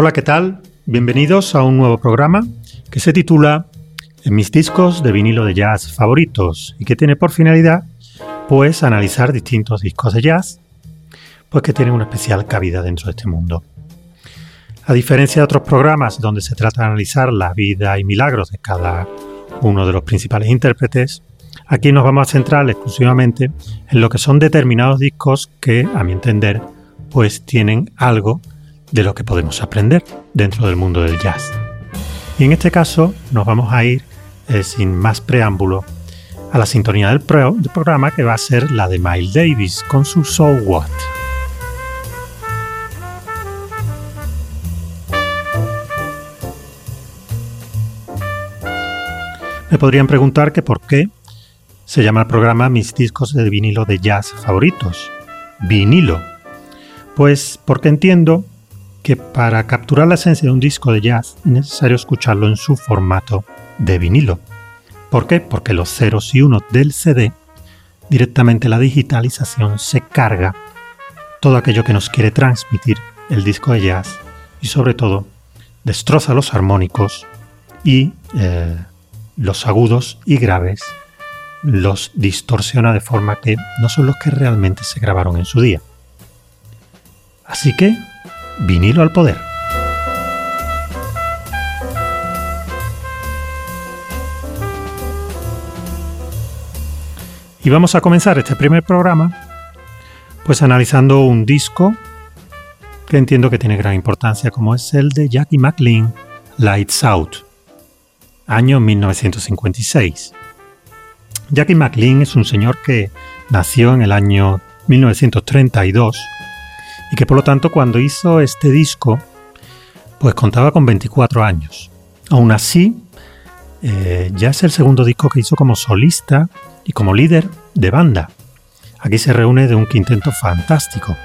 Hola, ¿qué tal? Bienvenidos a un nuevo programa que se titula Mis discos de vinilo de jazz favoritos y que tiene por finalidad pues analizar distintos discos de jazz pues que tienen una especial cabida dentro de este mundo. A diferencia de otros programas donde se trata de analizar la vida y milagros de cada uno de los principales intérpretes, aquí nos vamos a centrar exclusivamente en lo que son determinados discos que, a mi entender, pues tienen algo de lo que podemos aprender dentro del mundo del jazz. Y en este caso nos vamos a ir eh, sin más preámbulo a la sintonía del, del, programa que va a ser la de Miles Davis con su So What. Me podrían preguntar que por qué se llama el programa Mis discos de vinilo de jazz favoritos. Vinilo. Pues porque entiendo que para capturar la esencia de un disco de jazz es necesario escucharlo en su formato de vinilo. ¿Por qué? Porque los ceros y unos del CD, directamente la digitalización se carga todo aquello que nos quiere transmitir el disco de jazz y sobre todo destroza los armónicos y eh, los agudos y graves los distorsiona de forma que no son los que realmente se grabaron en su día. Así que Vinilo al poder. Y vamos a comenzar este primer programa pues analizando un disco que entiendo que tiene gran importancia como es el de Jackie McLean, Lights Out, año 1956. Jackie McLean es un señor que nació en el año 1932 y que por lo tanto cuando hizo este disco pues contaba con 24 años. Aún así, eh, ya es el segundo disco que hizo como solista y como líder de banda. Aquí se reúne de un quinteto fantástico.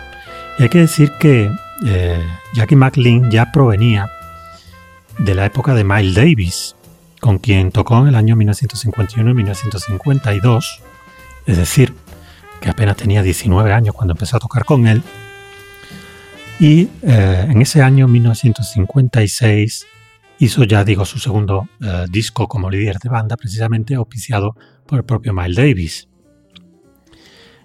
Y hay que decir que eh, Jackie McLean ya provenía de la época de Miles Davis, con quien tocó en el año 1951 y 1952, es decir, que apenas tenía 19 años cuando empezó a tocar con él, y eh, en ese año 1956 hizo ya, digo, su segundo eh, disco como líder de banda, precisamente auspiciado por el propio Miles Davis.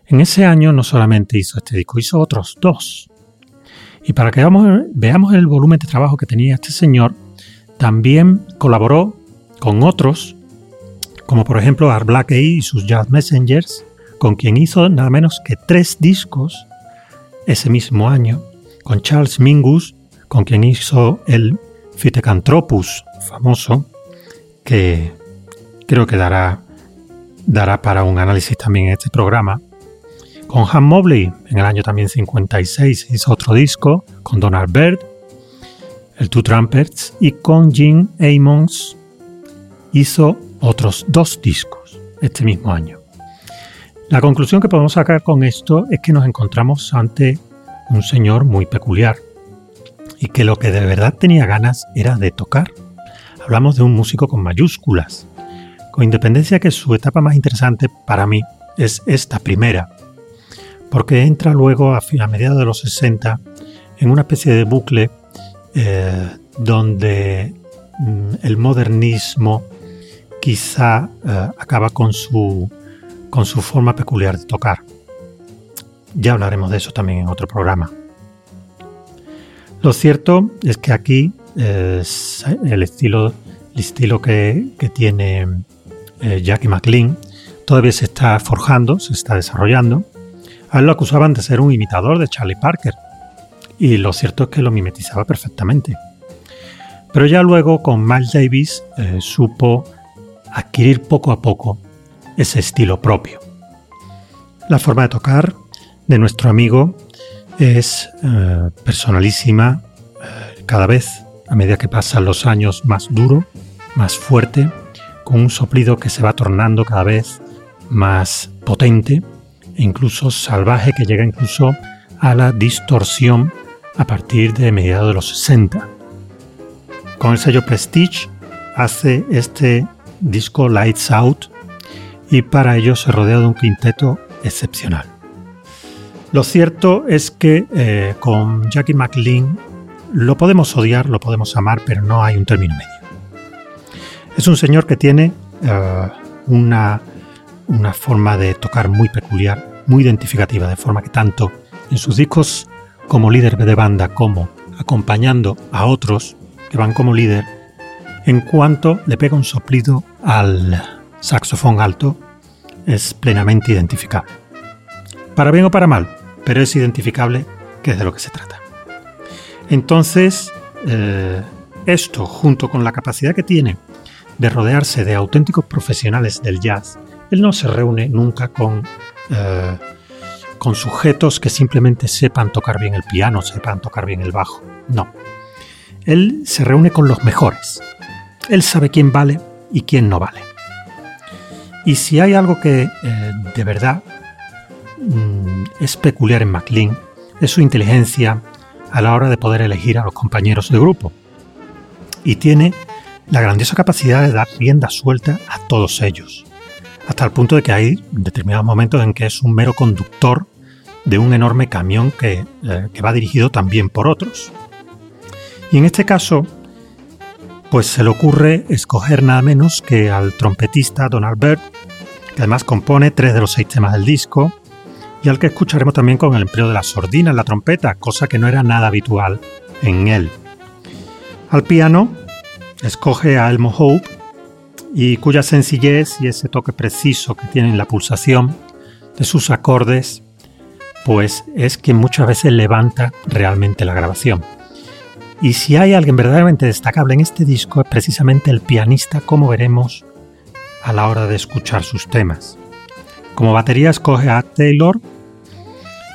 En ese año no solamente hizo este disco, hizo otros dos. Y para que veamos, el volumen de trabajo que tenía este señor, también colaboró con otros, como por ejemplo Art Blakey y sus Jazz Messengers, con quien hizo nada menos que tres discos ese mismo año, con Charles Mingus, con quien hizo el Phytecanthropus famoso, que creo que dará, para un análisis también en este programa. Con Han Mobley, en el año también 56, hizo otro disco, con Donald Byrd, el Two Trumpets, y con Jim Amons hizo otros dos discos este mismo año. La conclusión que podemos sacar con esto es que nos encontramos ante un señor muy peculiar y que lo que de verdad tenía ganas era de tocar. Hablamos de un músico con mayúsculas, con independencia que su etapa más interesante para mí es esta primera, porque entra luego a, mediados de los 60 en una especie de bucle eh, donde mm, el modernismo quizá eh, acaba con su, con su forma peculiar de tocar. Ya hablaremos de eso también en otro programa. Lo cierto es que aquí el estilo, el estilo que, tiene eh, Jackie McLean todavía se está forjando, se está desarrollando. A él lo acusaban de ser un imitador de Charlie Parker y lo cierto es que lo mimetizaba perfectamente. Pero ya luego con Miles Davis eh, supo adquirir poco a poco ese estilo propio. La forma de tocar de nuestro amigo es eh, personalísima, eh, cada vez a medida que pasan los años más duro, más fuerte, con un soplido que se va tornando cada vez más potente e incluso salvaje que llega incluso a la distorsión a partir de mediados de los 60. Con el sello Prestige hace este disco Lights Out y para ello se rodea de un quinteto excepcional. Lo cierto es que eh, con Jackie McLean lo podemos odiar, lo podemos amar, pero no hay un término medio. Es un señor que tiene eh, una, una forma de tocar muy peculiar, muy identificativa, de forma que tanto en sus discos como líder de banda como acompañando a otros que van como líder, en cuanto le pega un soplido al saxofón alto, es plenamente identificable. Para bien o para mal, pero es identificable que es de lo que se trata. Entonces, eh, esto, junto con la capacidad que tiene de rodearse de auténticos profesionales del jazz, él no se reúne nunca con, eh, con sujetos que simplemente sepan tocar bien el piano, sepan tocar bien el bajo. No. Él se reúne con los mejores. Él sabe quién vale y quién no vale. Y si hay algo que eh, de verdad mm, es peculiar en McLean, es su inteligencia a la hora de poder elegir a los compañeros de grupo. Y tiene la grandiosa capacidad de dar rienda suelta a todos ellos, hasta el punto de que hay determinados momentos en que es un mero conductor de un enorme camión que, eh, que va dirigido también por otros. Y en este caso, pues se le ocurre escoger nada menos que al trompetista Donald Byrd, que además compone tres de los seis temas del disco, y al que escucharemos también con el empleo de la sordina en la trompeta, cosa que no era nada habitual en él. Al piano escoge a Elmo Hope, y cuya sencillez y ese toque preciso que tiene en la pulsación de sus acordes, pues es que muchas veces levanta realmente la grabación. Y si hay alguien verdaderamente destacable en este disco es precisamente el pianista, como veremos a la hora de escuchar sus temas. Como batería escoge a Taylor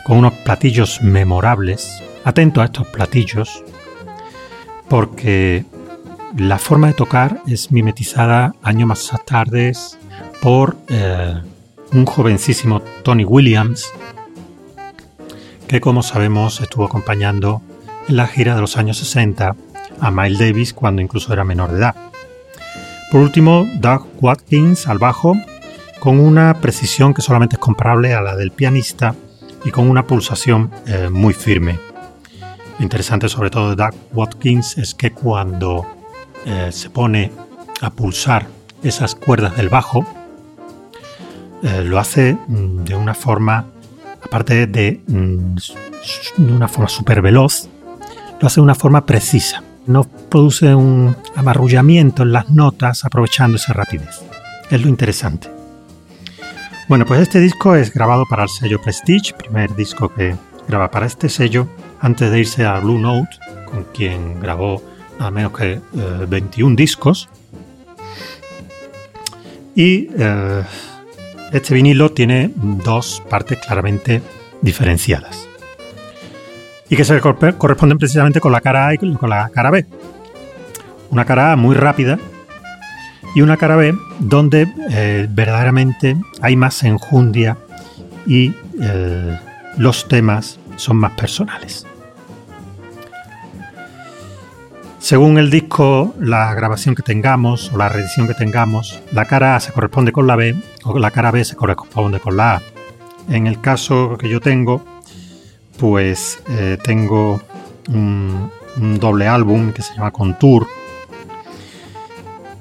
con unos platillos memorables. Atento a estos platillos porque la forma de tocar es mimetizada años más tarde por eh, un jovencísimo Tony Williams que como sabemos estuvo acompañando en la gira de los años 60 a Miles Davis cuando incluso era menor de edad. Por último, Doug Watkins al bajo, con una precisión que solamente es comparable a la del pianista y con una pulsación eh, muy firme. Interesante sobre todo de Doug Watkins es que cuando eh, se pone a pulsar esas cuerdas del bajo, eh, lo hace mm, de una forma, aparte de, mm, de una forma súper veloz, lo hace de una forma precisa. No produce un amarrullamiento en las notas aprovechando esa rapidez. Es lo interesante. Bueno, pues este disco es grabado para el sello Prestige, primer disco que graba para este sello, antes de irse a Blue Note, con quien grabó nada menos que 21 eh, discos. Y eh, este vinilo tiene dos partes claramente diferenciadas y que se corresponden precisamente con la cara A y con la cara B. Una cara A muy rápida y una cara B donde eh, verdaderamente hay más enjundia y eh, los temas son más personales. Según el disco, la grabación que tengamos o la reedición que tengamos, la cara A se corresponde con la B o la cara B se corresponde con la A. En el caso que yo tengo, pues eh, tengo un, doble álbum que se llama Contour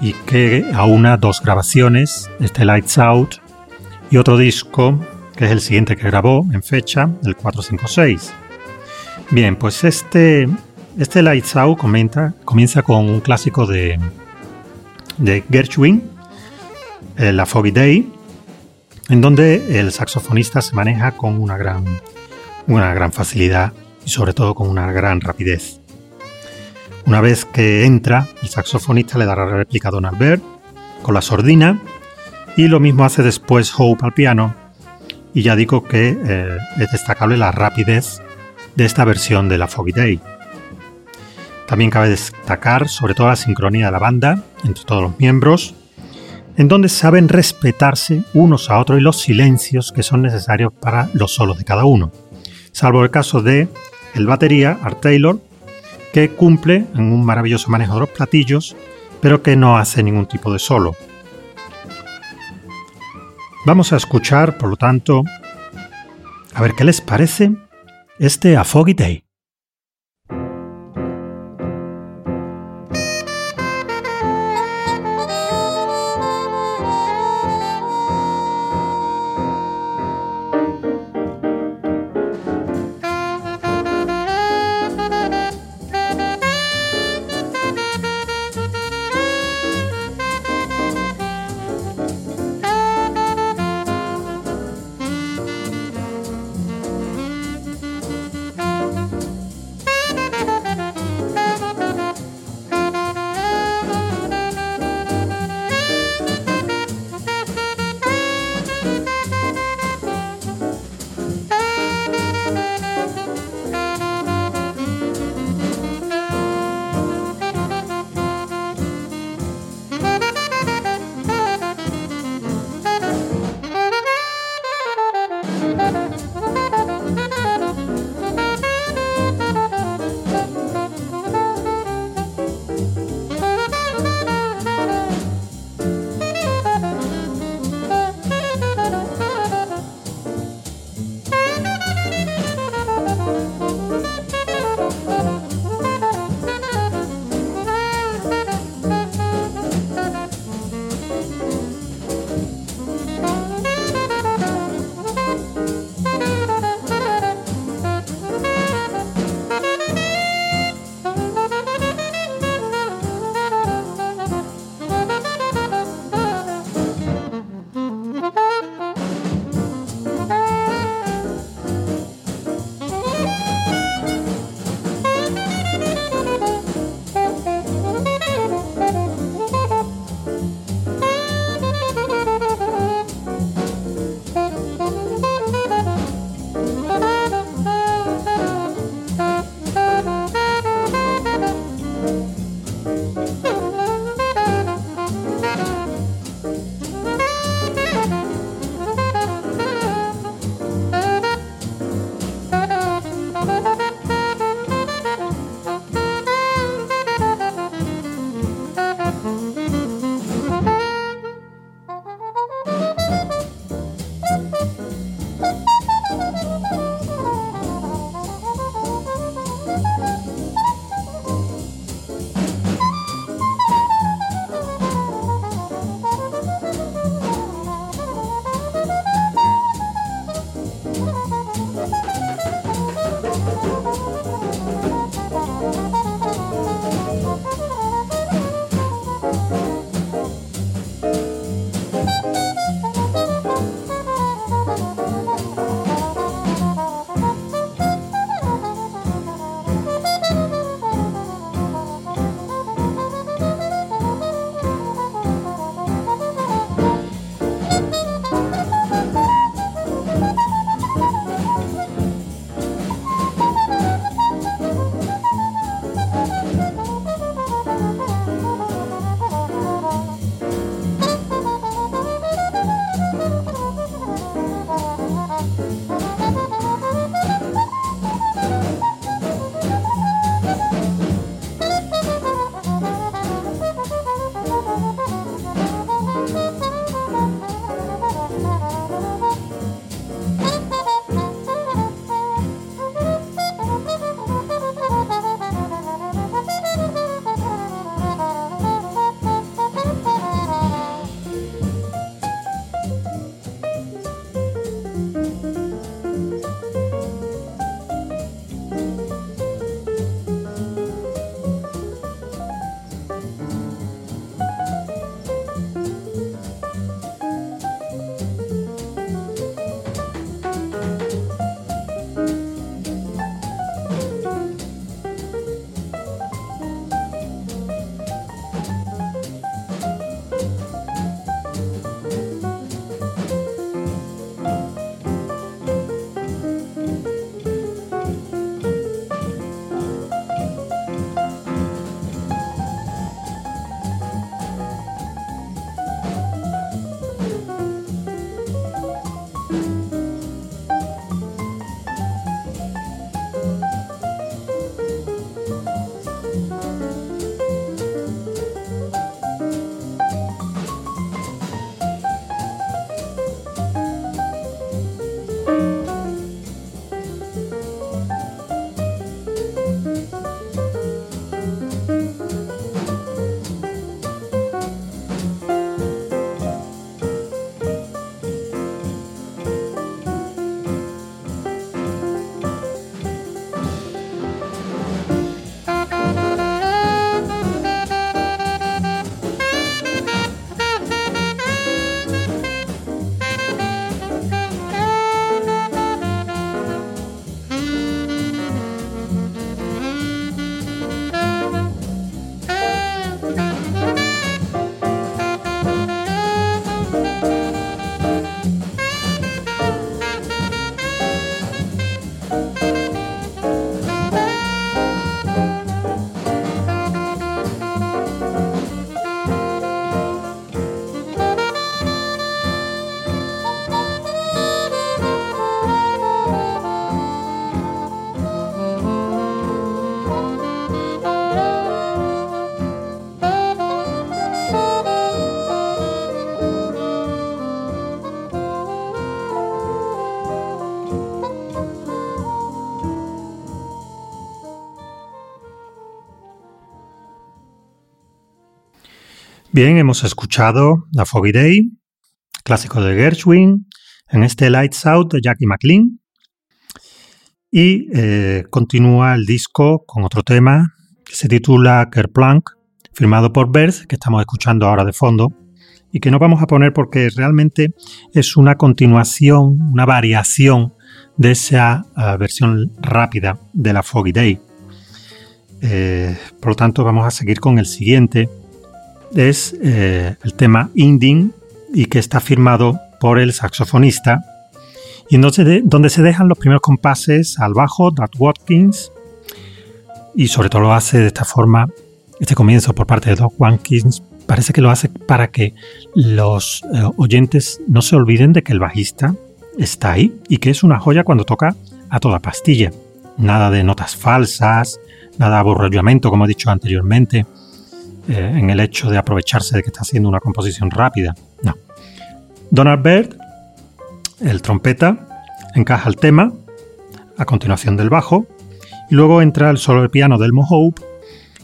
y que aúna dos grabaciones, este Lights Out y otro disco que es el siguiente que grabó en fecha, el 456. Bien, pues este, este Lights Out comienza con un clásico de, de Gershwin, eh, La Foggy Day, en donde el saxofonista se maneja con una gran una gran facilidad y sobre todo con una gran rapidez. Una vez que entra, el saxofonista le dará réplica a Don Albert con la sordina y lo mismo hace después Hope al piano y ya digo que eh, es destacable la rapidez de esta versión de la Foggy Day. También cabe destacar sobre todo la sincronía de la banda entre todos los miembros, en donde saben respetarse unos a otros y los silencios que son necesarios para los solos de cada uno salvo el caso de el batería, Art Taylor, que cumple en un maravilloso manejo de los platillos, pero que no hace ningún tipo de solo. Vamos a escuchar, por lo tanto, a ver qué les parece este A Foggy Day. Bien, hemos escuchado A Foggy Day, clásico de Gershwin, en este Lights Out de Jackie McLean. Y eh, continúa el disco con otro tema que se titula Kerplunk, firmado por Berth, que estamos escuchando ahora de fondo, y que no vamos a poner porque realmente es una continuación, una variación de esa eh, versión rápida de la Foggy Day. Eh, por lo tanto, vamos a seguir con el siguiente. Es eh, el tema Inding y que está firmado por el saxofonista. Y entonces donde se dejan los primeros compases al bajo, Dart Watkins, y sobre todo lo hace de esta forma, este comienzo por parte de Doc Watkins, parece que lo hace para que los eh, oyentes no se olviden de que el bajista está ahí y que es una joya cuando toca a toda pastilla. Nada de notas falsas, nada de aburrimiento, como he dicho anteriormente, eh, en el hecho de aprovecharse de que está haciendo una composición rápida. No. Donald Byrd, el trompeta, encaja el tema a continuación del bajo y luego entra el solo de piano del Hope,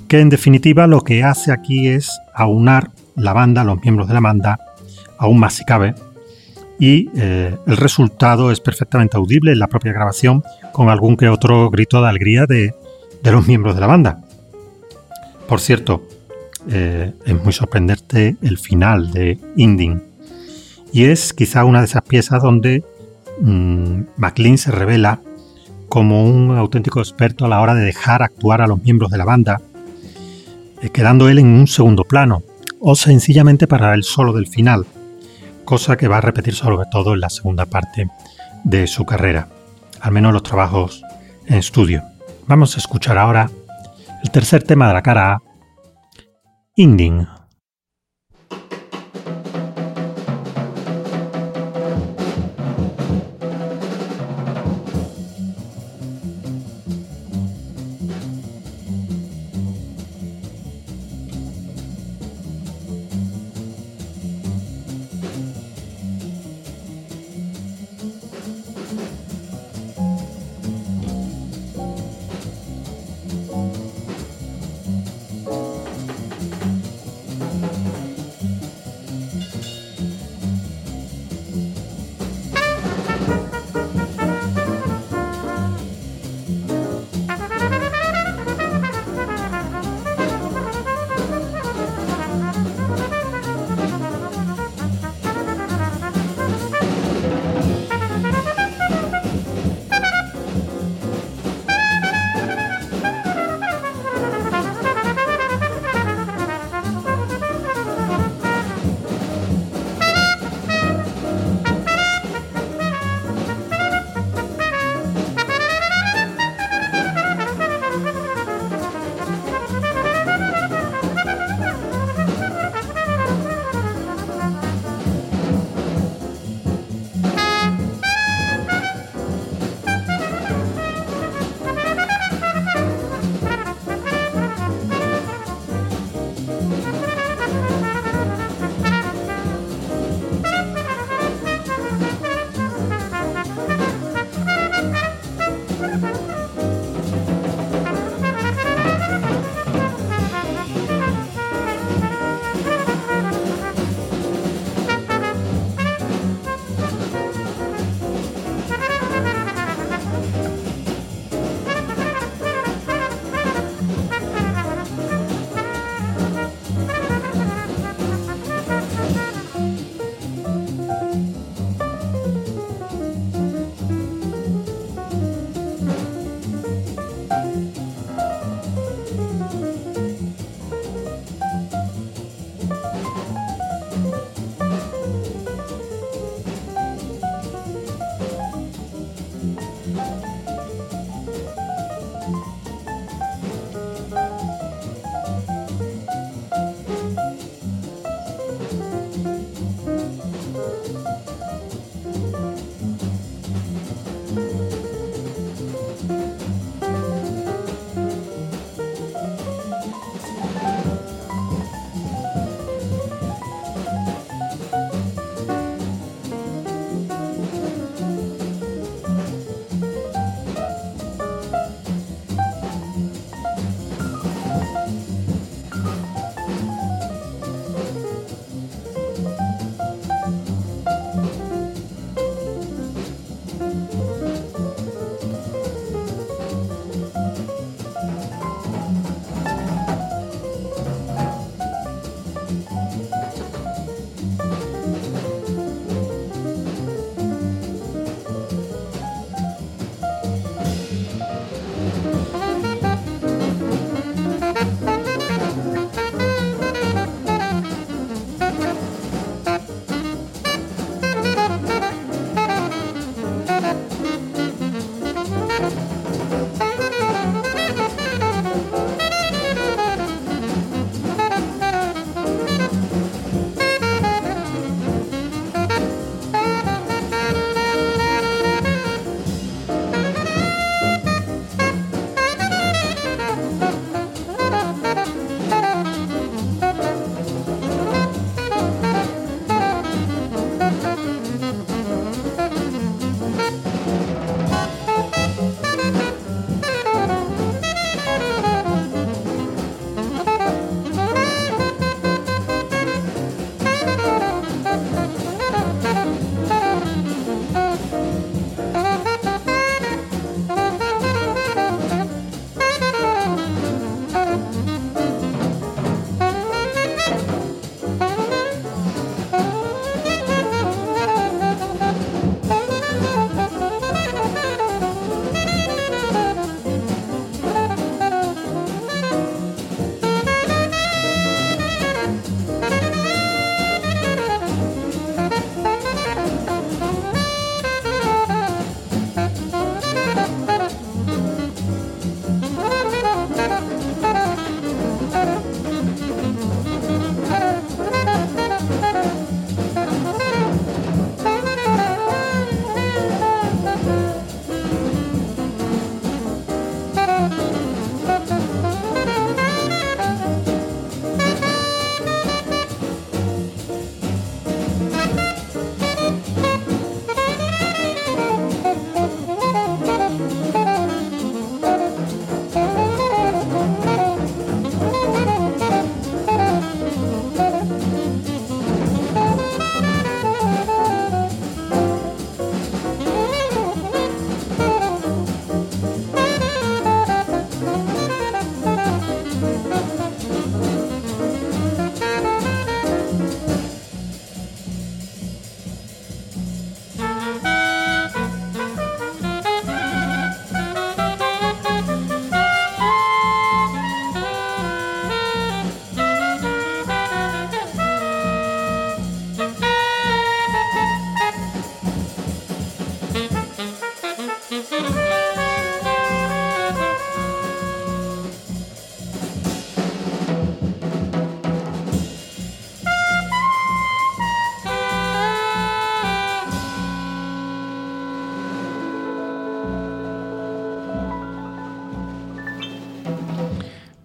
que en definitiva lo que hace aquí es aunar la banda, los miembros de la banda, aún más si cabe, y eh, el resultado es perfectamente audible en la propia grabación con algún que otro grito de alegría de, de los miembros de la banda. Por cierto, eh, es muy sorprendente el final de Inding. Y es quizá una de esas piezas donde mmm, McLean se revela como un auténtico experto a la hora de dejar actuar a los miembros de la banda, eh, quedando él en un segundo plano, o sencillamente para el solo del final, cosa que va a repetir sobre todo en la segunda parte de su carrera, al menos los trabajos en estudio. Vamos a escuchar ahora el tercer tema de la cara A, Inding.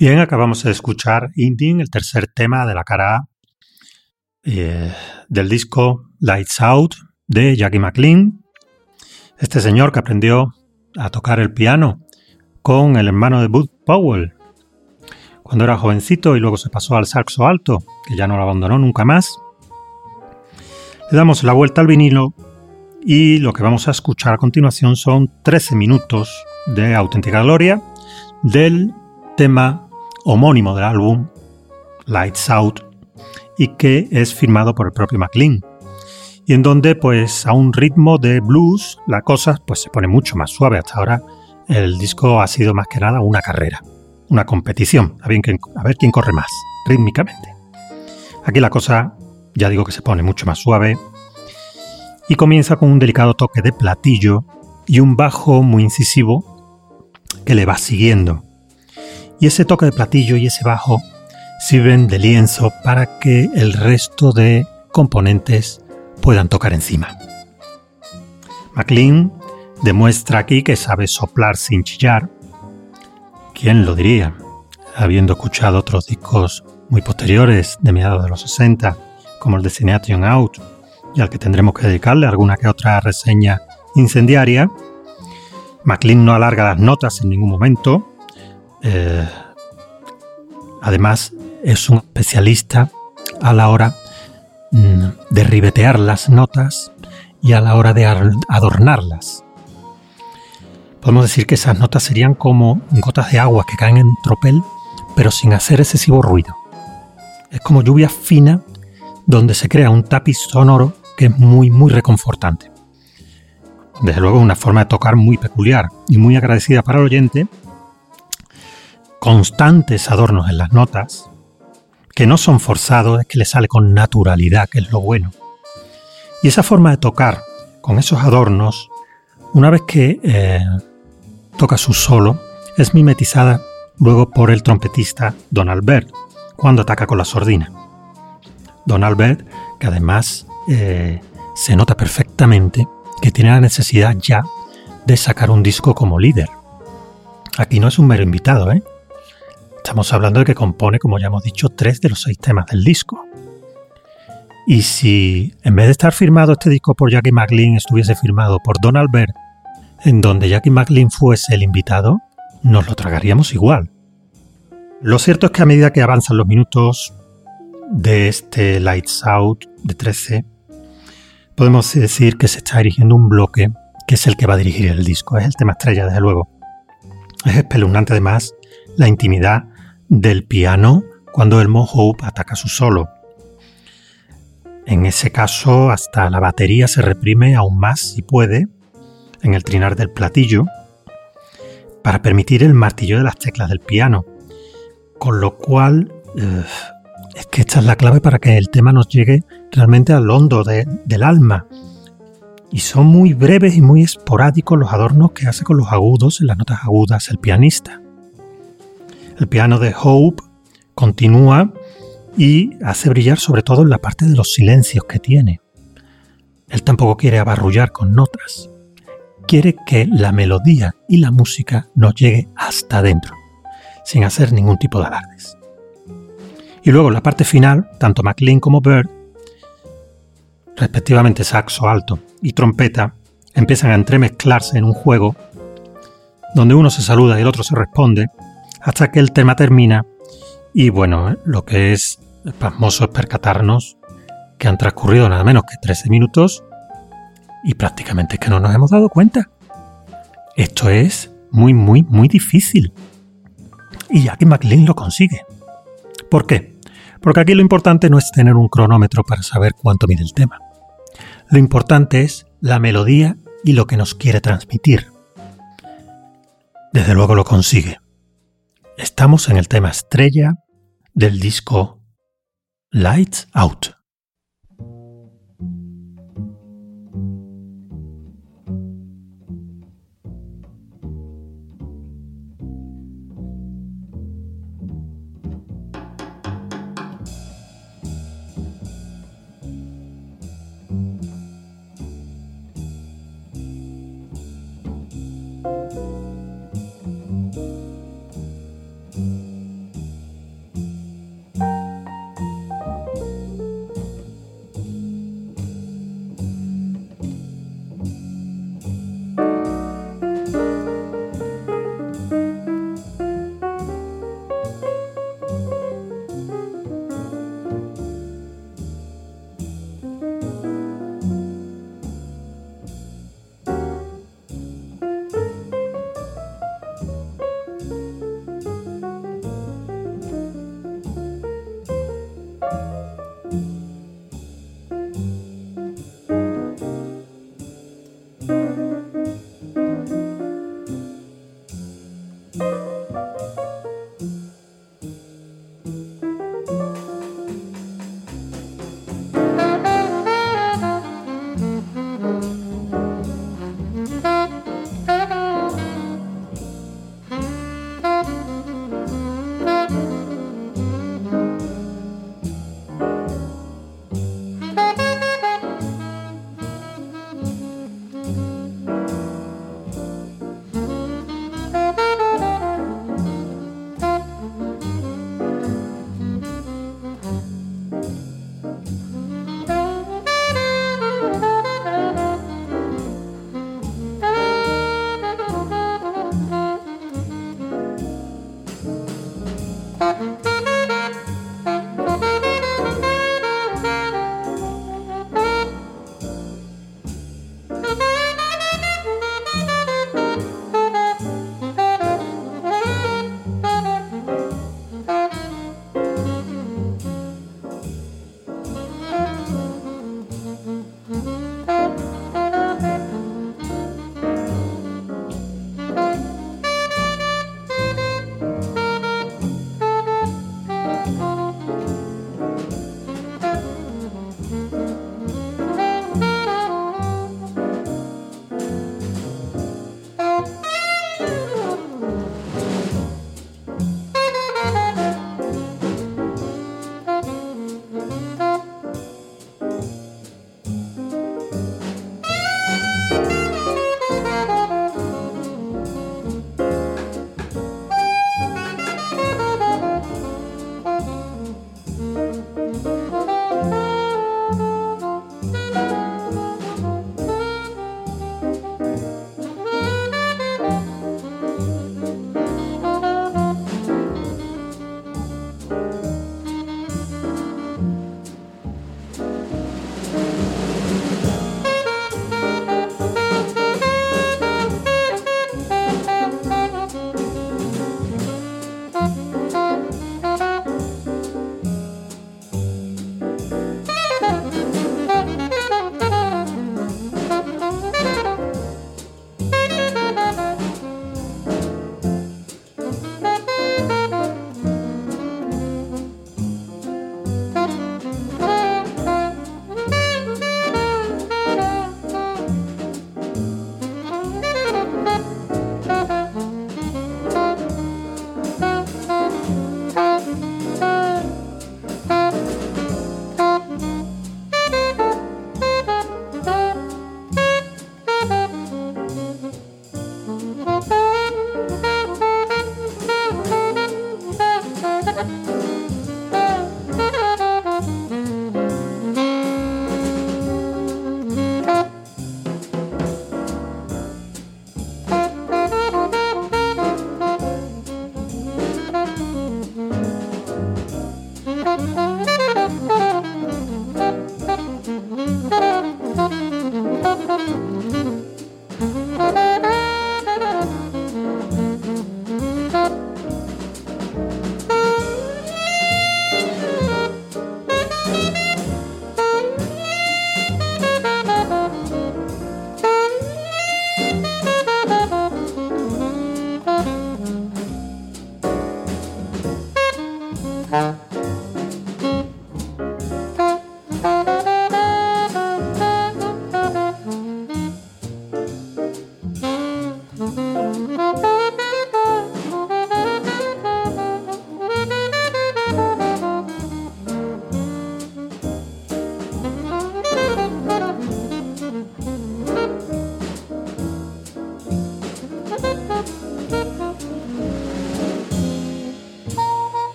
Bien, acabamos de escuchar Indie, el tercer tema de la cara eh, del disco Lights Out de Jackie McLean. Este señor que aprendió a tocar el piano con el hermano de Bud Powell cuando era jovencito y luego se pasó al saxo alto, que ya no lo abandonó nunca más. Le damos la vuelta al vinilo y lo que vamos a escuchar a continuación son 13 minutos de auténtica gloria del tema homónimo del álbum, Lights Out, y que es firmado por el propio McLean. Y en donde, pues, a un ritmo de blues, la cosa pues, se pone mucho más suave. Hasta ahora el disco ha sido más que nada una carrera, una competición, a ver a ver quién corre más, rítmicamente. Aquí la cosa, ya digo que se pone mucho más suave, y comienza con un delicado toque de platillo y un bajo muy incisivo que le va siguiendo. Y ese toque de platillo y ese bajo sirven de lienzo para que el resto de componentes puedan tocar encima. McLean demuestra aquí que sabe soplar sin chillar. ¿Quién lo diría? Habiendo escuchado otros discos muy posteriores de mediados de los 60, como el de Cineation Out, y al que tendremos que dedicarle alguna que otra reseña incendiaria, McLean no alarga las notas en ningún momento, eh, además, es un especialista a la hora mm, de ribetear las notas y a la hora de adornarlas. Podemos decir que esas notas serían como gotas de agua que caen en tropel, pero sin hacer excesivo ruido. Es como lluvia fina donde se crea un tapiz sonoro que es muy, muy reconfortante. Desde luego, una forma de tocar muy peculiar y muy agradecida para el oyente, constantes adornos en las notas, que no son forzados, es que le sale con naturalidad, que es lo bueno. Y esa forma de tocar con esos adornos, una vez que eh, toca su solo, es mimetizada luego por el trompetista Don Albert, cuando ataca con la sordina. Don Albert, que además eh, se nota perfectamente que tiene la necesidad ya de sacar un disco como líder. Aquí no es un mero invitado, ¿eh? Estamos hablando de que compone, como ya hemos dicho, tres de los seis temas del disco. Y si en vez de estar firmado este disco por Jackie McLean estuviese firmado por Don Albert, en donde Jackie McLean fuese el invitado, nos lo tragaríamos igual. Lo cierto es que a medida que avanzan los minutos de este Lights Out de 13, podemos decir que se está erigiendo un bloque que es el que va a dirigir el disco. Es el tema estrella, desde luego. Es espeluznante además la intimidad del piano cuando el Hope ataca su solo. En ese caso, hasta la batería se reprime aún más si puede en el trinar del platillo para permitir el martillo de las teclas del piano. Con lo cual, eh, es que esta es la clave para que el tema nos llegue realmente al hondo del alma. Y son muy breves y muy esporádicos los adornos que hace con los agudos en las notas agudas el pianista. El piano de Hope continúa y hace brillar sobre todo en la parte de los silencios que tiene. Él tampoco quiere abarrullar con notas. Quiere que la melodía y la música nos llegue hasta adentro, sin hacer ningún tipo de alardes. Y luego en la parte final, tanto McLean como Bird, respectivamente saxo alto y trompeta, empiezan a entremezclarse en un juego donde uno se saluda y el otro se responde, hasta que el tema termina y bueno, lo que es pasmoso es percatarnos que han transcurrido nada menos que 13 minutos y prácticamente es que no nos hemos dado cuenta. Esto es muy, muy, muy difícil. Y ya que McLean lo consigue. ¿Por qué? Porque aquí lo importante no es tener un cronómetro para saber cuánto mide el tema. Lo importante es la melodía y lo que nos quiere transmitir. Desde luego lo consigue. Estamos en el tema estrella del disco Lights Out.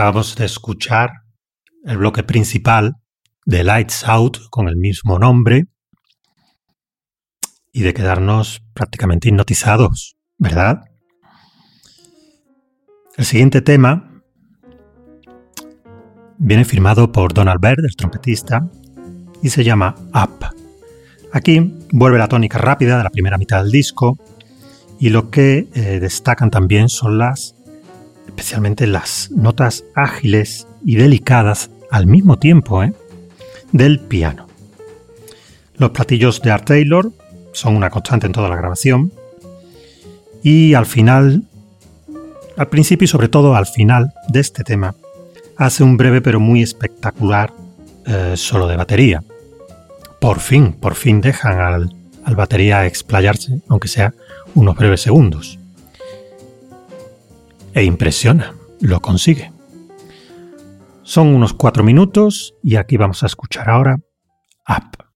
Acabamos de escuchar el bloque principal de Lights Out con el mismo nombre y de quedarnos prácticamente hipnotizados, ¿verdad? El siguiente tema viene firmado por Donald Baird, el trompetista, y se llama Up. Aquí vuelve la tónica rápida de la primera mitad del disco y lo que eh, destacan también son las especialmente las notas ágiles y delicadas al mismo tiempo ¿eh? del piano. Los platillos de Art Taylor son una constante en toda la grabación y al final, al principio y sobre todo al final de este tema, hace un breve pero muy espectacular eh, solo de batería. Por fin, por fin dejan al, al batería explayarse, aunque sea unos breves segundos. E impresiona, lo consigue. Son unos cuatro minutos y aquí vamos a escuchar ahora Up.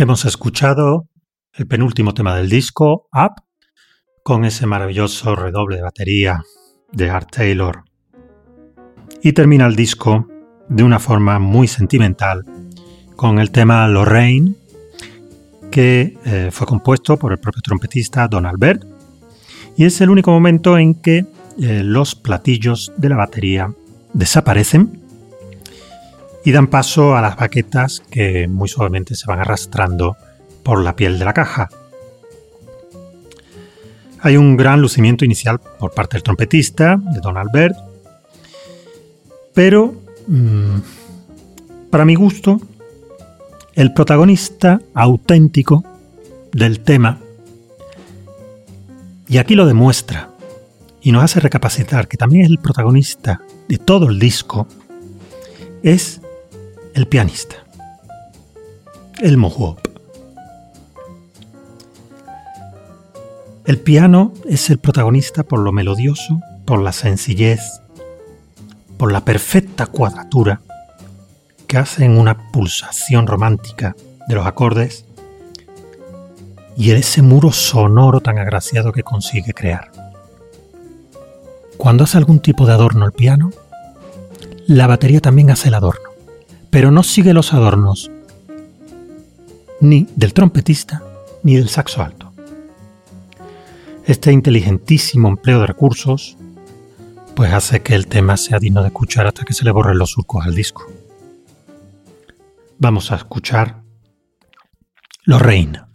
Hemos escuchado el penúltimo tema del disco, Up, con ese maravilloso redoble de batería de Art Taylor. Y termina el disco de una forma muy sentimental con el tema Lorraine, que eh, fue compuesto por el propio trompetista Don Albert, y es el único momento en que eh, los platillos de la batería desaparecen y dan paso a las baquetas que muy suavemente se van arrastrando por la piel de la caja. Hay un gran lucimiento inicial por parte del trompetista, de Don Albert, pero mm, para mi gusto, el protagonista auténtico del tema, y aquí lo demuestra, y nos hace recapacitar que también es el protagonista de todo el disco, es el pianista, el Mohop. El piano es el protagonista por lo melodioso, por la sencillez, por la perfecta cuadratura que hacen una pulsación romántica de los acordes y ese muro sonoro tan agraciado que consigue crear. Cuando hace algún tipo de adorno el piano, la batería también hace el adorno pero no sigue los adornos ni del trompetista ni del saxo alto. Este inteligentísimo empleo de recursos pues hace que el tema sea digno de escuchar hasta que se le borren los surcos al disco. Vamos a escuchar Lorraine.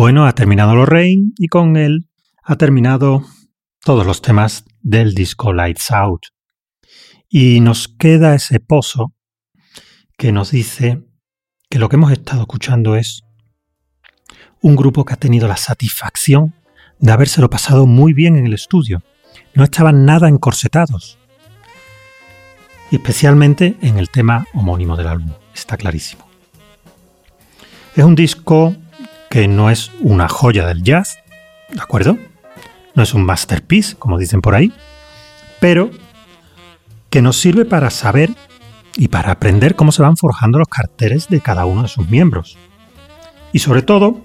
Bueno, ha terminado Lorraine y con él ha terminado todos los temas del disco Lights Out. Y nos queda ese pozo que nos dice que lo que hemos estado escuchando es un grupo que ha tenido la satisfacción de habérselo pasado muy bien en el estudio. No estaban nada encorsetados. Y especialmente en el tema homónimo del álbum. Está clarísimo. Es un disco que no es una joya del jazz, ¿de acuerdo? No es un masterpiece, como dicen por ahí, pero que nos sirve para saber y para aprender cómo se van forjando los carteles de cada uno de sus miembros. Y sobre todo,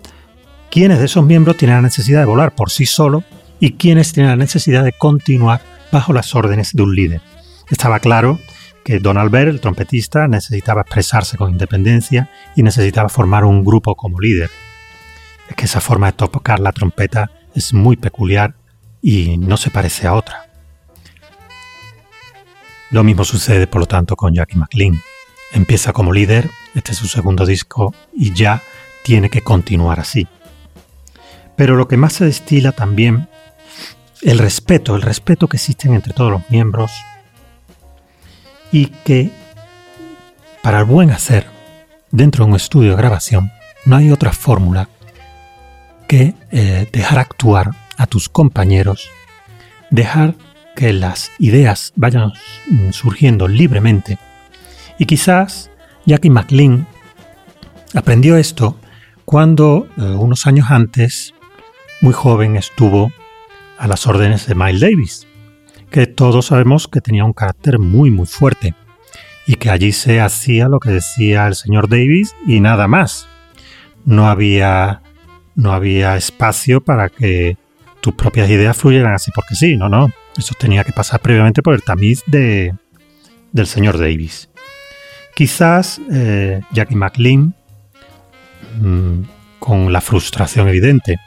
quiénes de esos miembros tienen la necesidad de volar por sí solo y quiénes tienen la necesidad de continuar bajo las órdenes de un líder. Estaba claro que Don Albert, el trompetista, necesitaba expresarse con independencia y necesitaba formar un grupo como líder es que esa forma de tocar la trompeta es muy peculiar y no se parece a otra. Lo mismo sucede, por lo tanto, con Jackie McLean. Empieza como líder, este es su segundo disco, y ya tiene que continuar así. Pero lo que más se destila también, el respeto, el respeto que existe entre todos los miembros, y que para el buen hacer, dentro de un estudio de grabación, no hay otra fórmula que eh, dejar actuar a tus compañeros, dejar que las ideas vayan surgiendo libremente. Y quizás Jackie McLean aprendió esto cuando eh, unos años antes, muy joven, estuvo a las órdenes de Miles Davis, que todos sabemos que tenía un carácter muy muy fuerte y que allí se hacía lo que decía el señor Davis y nada más. No había no había espacio para que tus propias ideas fluyeran así porque sí, no, no. Eso tenía que pasar previamente por el tamiz de, del señor Davis. Quizás eh, Jackie McLean, mm, con la frustración evidente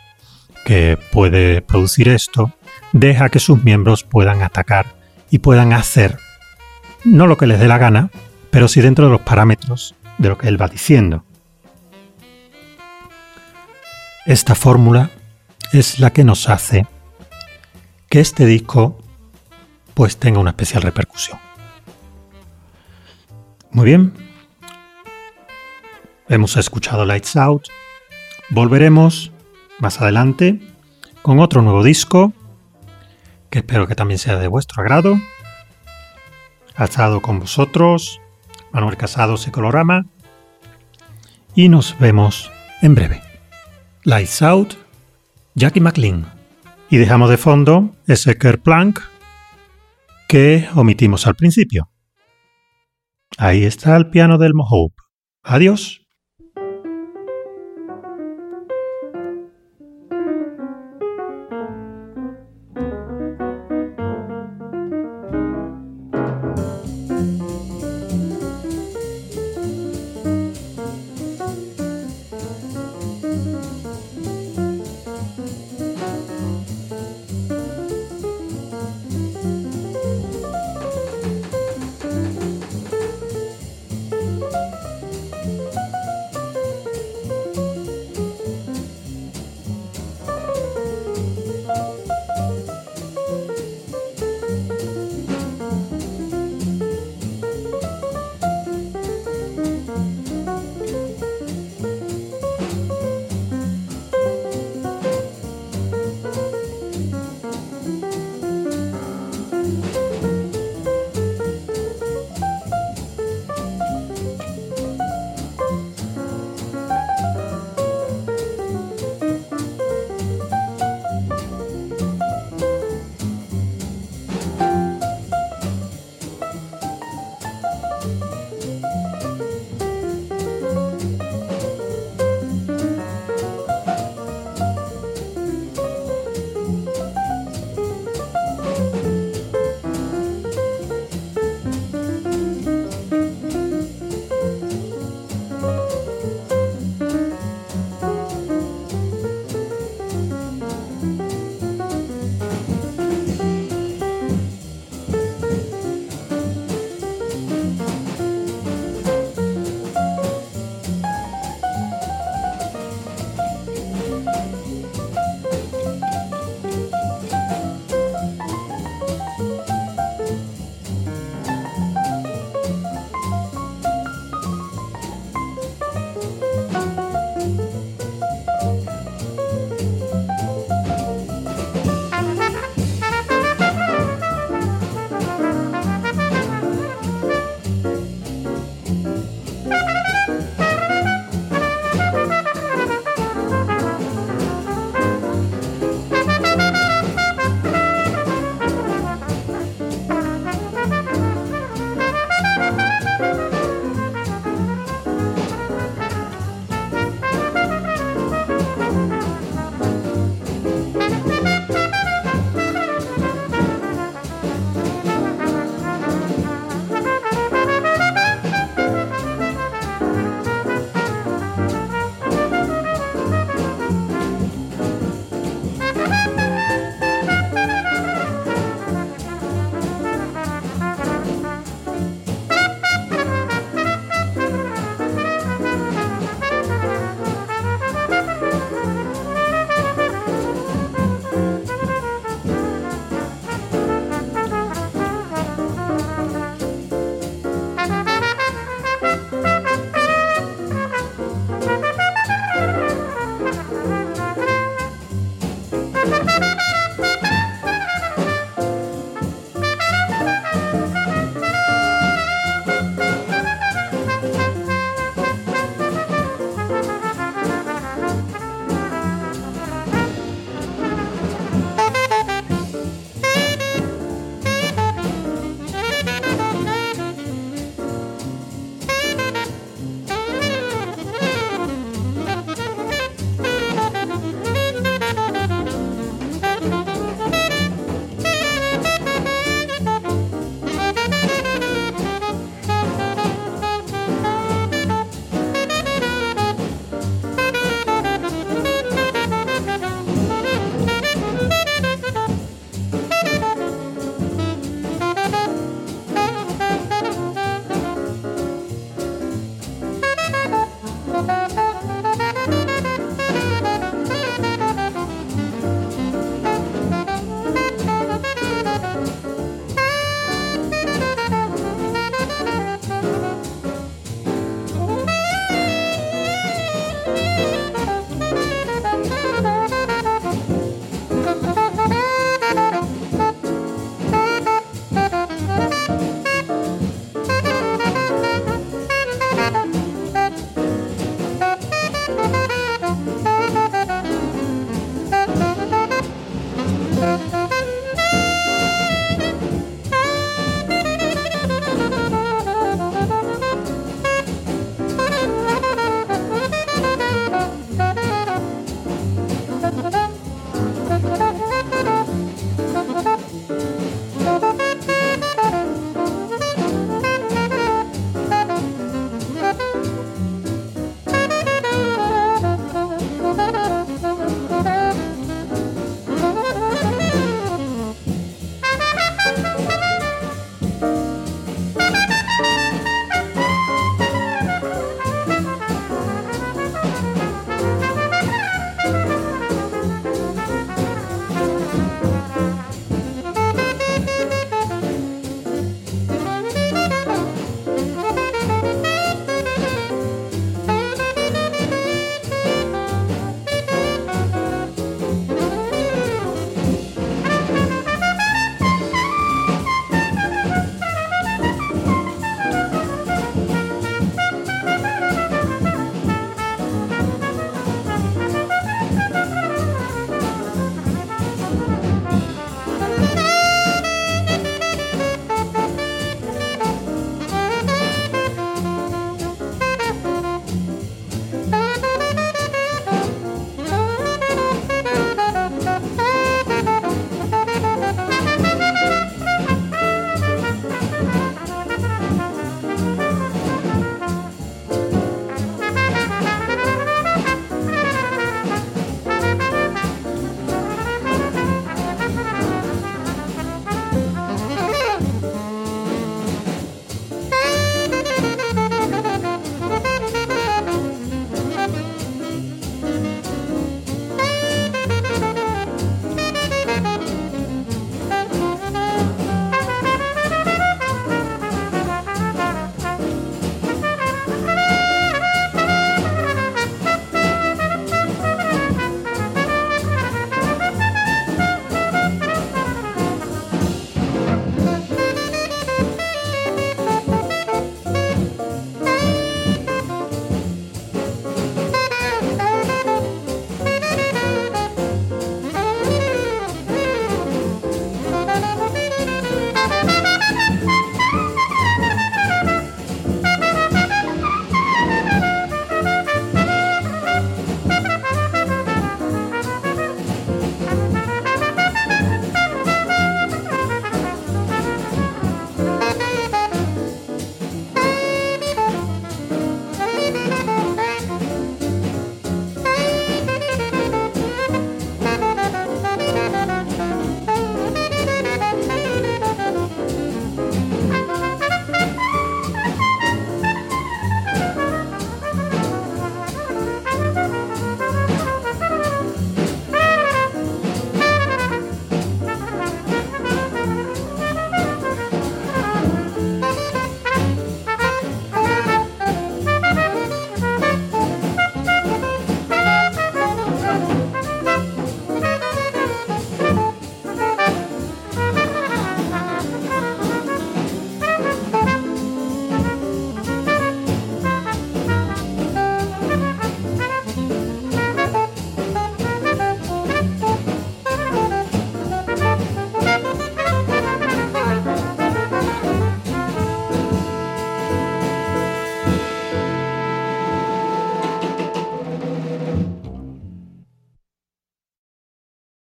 que puede producir esto, deja que sus miembros puedan atacar y puedan hacer no lo que les dé la gana, pero sí dentro de los parámetros de lo que él va diciendo. Esta fórmula es la que nos hace que este disco pues tenga una especial repercusión. Muy bien. Hemos escuchado Lights Out. Volveremos más adelante con otro nuevo disco que espero que también sea de vuestro agrado. Ha estado con vosotros Manuel Casado Colorama y nos vemos en breve. Lights Out, Jackie McLean. Y dejamos de fondo ese Kerplank que omitimos al principio. Ahí está el piano del Mohope. Adiós.